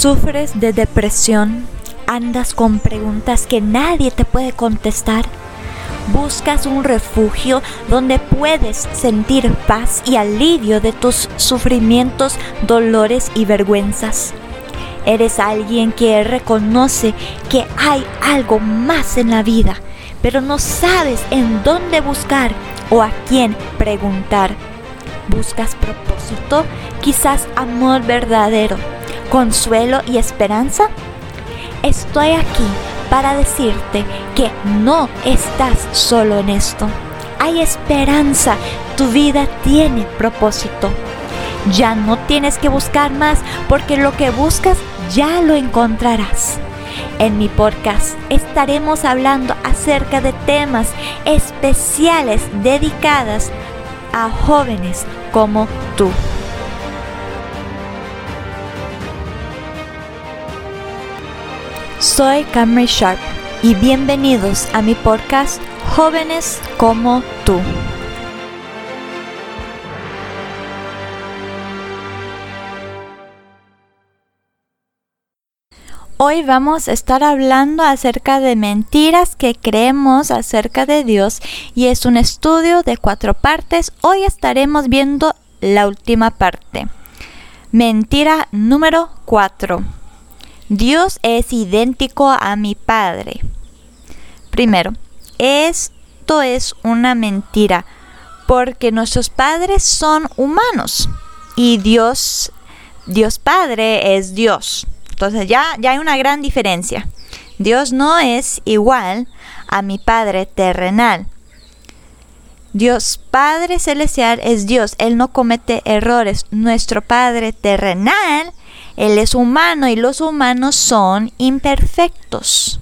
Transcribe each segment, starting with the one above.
¿Sufres de depresión? ¿Andas con preguntas que nadie te puede contestar? ¿Buscas un refugio donde puedes sentir paz y alivio de tus sufrimientos, dolores y vergüenzas? Eres alguien que reconoce que hay algo más en la vida, pero no sabes en dónde buscar o a quién preguntar. ¿Buscas propósito? Quizás amor verdadero, consuelo y esperanza. Estoy aquí para decirte que no estás solo en esto. Hay esperanza, tu vida tiene propósito. Ya no tienes que buscar más porque lo que buscas ya lo encontrarás. En mi podcast estaremos hablando acerca de temas especiales dedicadas a jóvenes como tú. Soy Camry Sharp y bienvenidos a mi podcast Jóvenes como tú. Hoy vamos a estar hablando acerca de mentiras que creemos acerca de Dios y es un estudio de cuatro partes. Hoy estaremos viendo la última parte. Mentira número cuatro. Dios es idéntico a mi Padre. Primero, esto es una mentira porque nuestros padres son humanos y Dios, Dios Padre es Dios. Entonces ya, ya hay una gran diferencia. Dios no es igual a mi Padre terrenal. Dios Padre Celestial es Dios, Él no comete errores. Nuestro Padre terrenal, Él es humano y los humanos son imperfectos.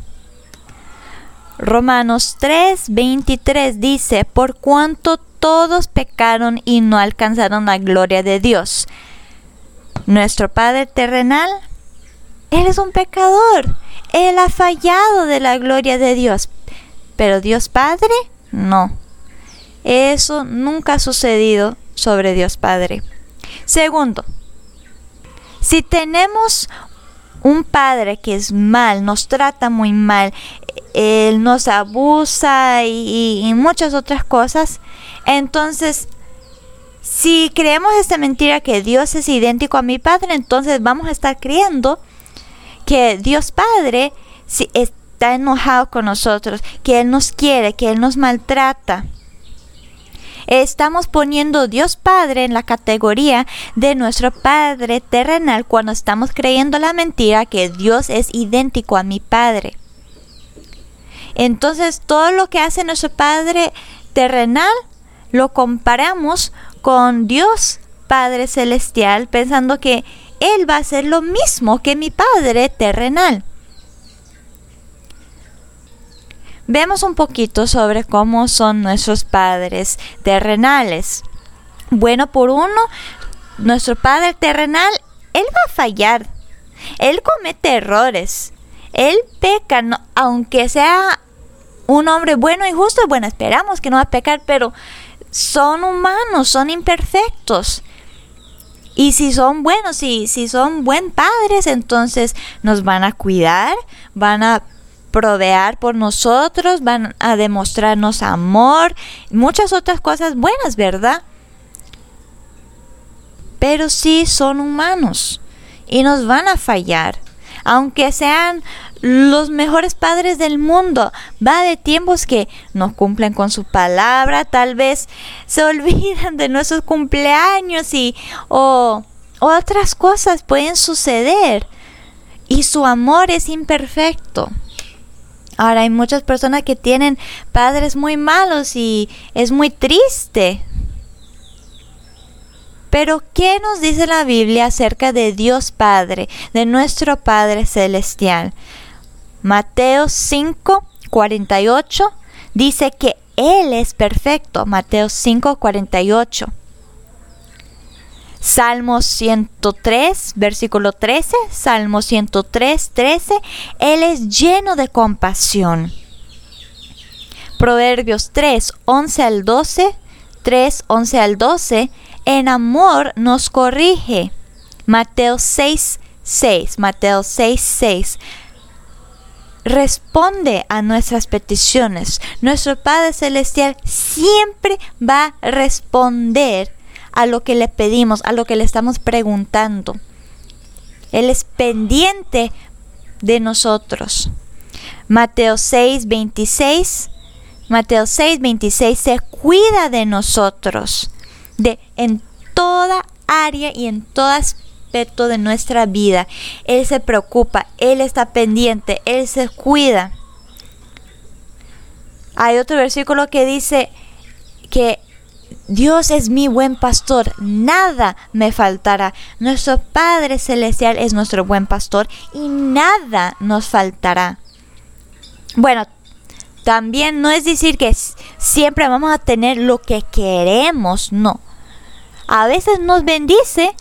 Romanos 3, 23 dice, por cuanto todos pecaron y no alcanzaron la gloria de Dios. Nuestro Padre terrenal él es un pecador. Él ha fallado de la gloria de Dios. Pero Dios Padre, no. Eso nunca ha sucedido sobre Dios Padre. Segundo, si tenemos un padre que es mal, nos trata muy mal, él nos abusa y, muchas otras cosas, entonces si creemos esta mentira que Dios es idéntico a mi padre, entonces vamos a estar creyendo que Dios Padre está enojado con nosotros, que Él nos quiere, que Él nos maltrata. Estamos poniendo Dios Padre en la categoría de nuestro Padre terrenal cuando estamos creyendo la mentira que Dios es idéntico a mi Padre. Entonces todo lo que hace nuestro Padre terrenal lo comparamos con Dios Padre celestial pensando que él va a hacer lo mismo que mi Padre terrenal. Vemos un poquito sobre cómo son nuestros padres terrenales. Bueno, por uno, nuestro Padre terrenal, Él va a fallar. Él comete errores. Él peca, aunque sea un hombre bueno y justo. Bueno, esperamos que no va a pecar, pero son humanos, son imperfectos. Y si son buenos, si, si son buen padres, entonces nos van a cuidar, van a proveer por nosotros, van a demostrarnos amor, muchas otras cosas buenas, ¿verdad? Pero sí son humanos y nos van a fallar. Aunque sean los mejores padres del mundo. Va de tiempos que no cumplen con su palabra, tal vez se olvidan de nuestros cumpleaños y o otras cosas pueden suceder. Y su amor es imperfecto. Ahora hay muchas personas que tienen padres muy malos y es muy triste. Pero ¿qué nos dice la Biblia acerca de Dios Padre, de nuestro Padre Celestial? Mateo 5, 48 dice que Él es perfecto. Mateo 5, 48. Salmo 103, versículo 13. Salmo 103, 13. Él es lleno de compasión. Proverbios 3, 11 al 12. 3, 11 al 12. En amor nos corrige. Mateo 6, 6, Mateo 6, 6, responde a nuestras peticiones. Nuestro Padre Celestial siempre va a responder a lo que le pedimos, a lo que le estamos preguntando. Él es pendiente de nosotros. Mateo 6, 26. Mateo 6, 26 se cuida de nosotros, de en toda área y en todo aspecto de nuestra vida. Él se preocupa, Él está pendiente, Él se cuida. Hay otro versículo que dice que Dios es mi buen pastor, nada me faltará. Nuestro Padre Celestial es nuestro buen pastor y nada nos faltará. Bueno, también no es decir que siempre vamos a tener lo que queremos, no. A veces nos bendice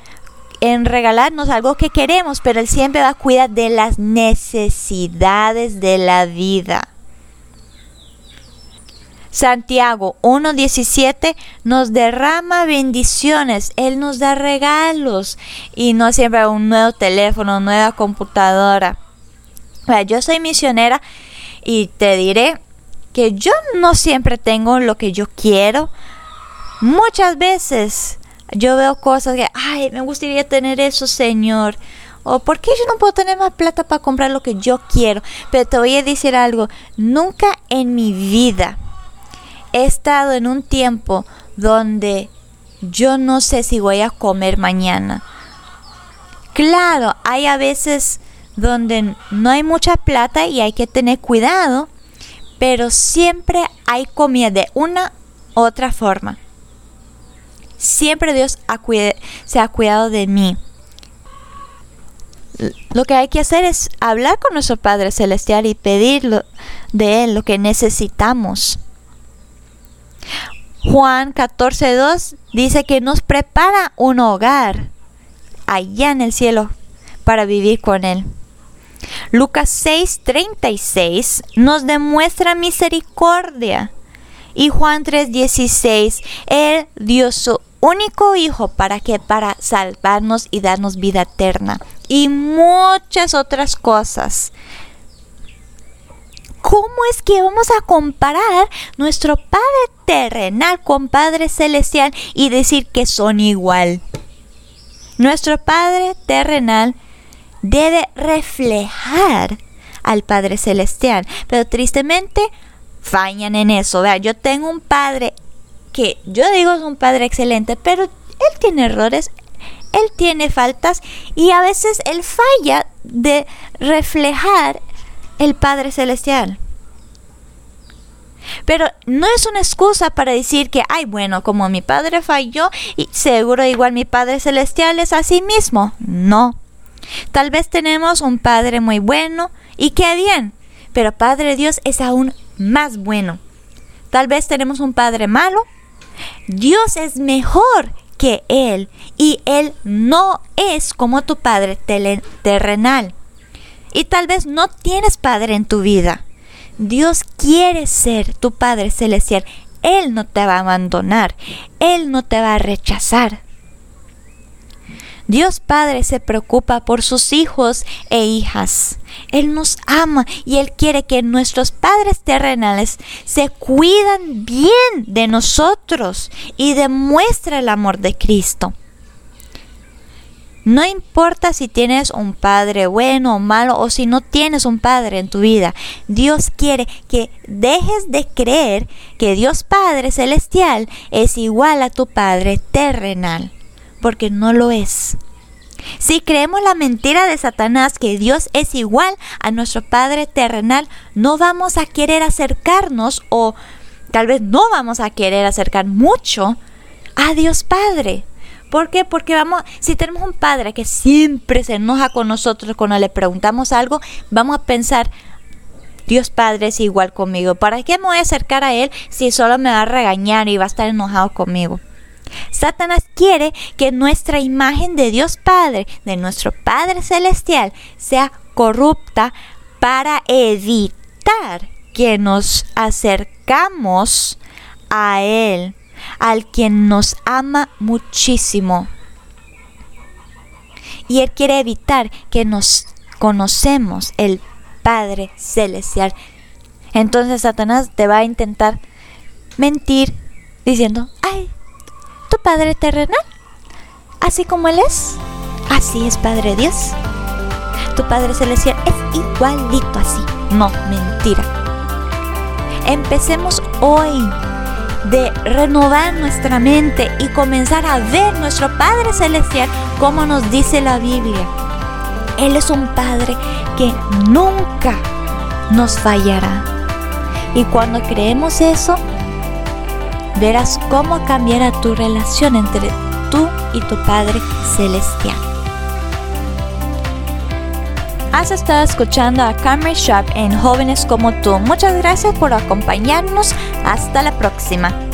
en regalarnos algo que queremos, pero Él siempre va a cuidar de las necesidades de la vida. Santiago 1.17 nos derrama bendiciones, Él nos da regalos y no siempre un nuevo teléfono, nueva computadora. Yo soy misionera y te diré que yo no siempre tengo lo que yo quiero. Muchas veces yo veo cosas que, ay, me gustaría tener eso, Señor. O ¿por qué yo no puedo tener más plata para comprar lo que yo quiero? Pero te voy a decir algo, nunca en mi vida he estado en un tiempo donde yo no sé si voy a comer mañana. Claro, hay a veces donde no hay mucha plata y hay que tener cuidado, pero siempre hay comida de una u otra forma. Siempre Dios se ha cuidado de mí. Lo que hay que hacer es hablar con nuestro Padre Celestial y pedirlo de Él lo que necesitamos. Juan 14.2 dice que nos prepara un hogar allá en el cielo para vivir con Él. Lucas 6:36 nos demuestra misericordia. Y Juan 3:16, Él dio su único Hijo para que para salvarnos y darnos vida eterna. Y muchas otras cosas. ¿Cómo es que vamos a comparar nuestro Padre terrenal con Padre celestial y decir que son igual? Nuestro Padre terrenal debe reflejar al Padre celestial, pero tristemente fallan en eso. Vea, yo tengo un Padre que yo digo es un Padre excelente, pero él tiene errores, él tiene faltas y a veces él falla de reflejar el Padre Celestial. Pero no es una excusa para decir que, ay, bueno, como mi Padre falló, y seguro igual mi Padre Celestial es así mismo. No. Tal vez tenemos un Padre muy bueno y qué bien, pero Padre Dios es aún más bueno. Tal vez tenemos un Padre malo. Dios es mejor que Él y Él no es como tu Padre terrenal y tal vez no tienes padre en tu vida. Dios quiere ser tu Padre Celestial. Él no te va a abandonar. Él no te va a rechazar. Dios Padre se preocupa por sus hijos e hijas. Él nos ama y Él quiere que nuestros padres terrenales se cuidan bien de nosotros y demuestre el amor de Cristo. No importa si tienes un padre bueno o malo o si no tienes un padre en tu vida. Dios quiere que dejes de creer que Dios Padre Celestial es igual a tu Padre terrenal, porque no lo es. Si creemos la mentira de Satanás que Dios es igual a nuestro Padre terrenal, no vamos a querer acercarnos o tal vez no vamos a querer acercar mucho a Dios Padre. ¿Por qué? Porque vamos, si tenemos un padre que siempre se enoja con nosotros cuando le preguntamos algo, vamos a pensar, Dios Padre es igual conmigo. ¿Para qué me voy a acercar a Él si solo me va a regañar y va a estar enojado conmigo? Satanás quiere que nuestra imagen de Dios Padre, de nuestro Padre Celestial, sea corrupta para evitar que nos acercamos a Él al quien nos ama muchísimo. Y Él quiere evitar que nos conocemos el Padre Celestial. Entonces Satanás te va a intentar mentir diciendo, ay, tu Padre terrenal, así como Él es, así es Padre Dios. Tu Padre Celestial es igualito así. No, mentira. Empecemos hoy de renovar nuestra mente y comenzar a ver nuestro Padre Celestial como nos dice la Biblia. Él es un Padre que nunca nos fallará. Y cuando creemos eso, verás cómo cambiará tu relación entre tú y tu Padre Celestial. Has estado escuchando a Camry Shop en Jóvenes como tú. Muchas gracias por acompañarnos. Hasta la próxima.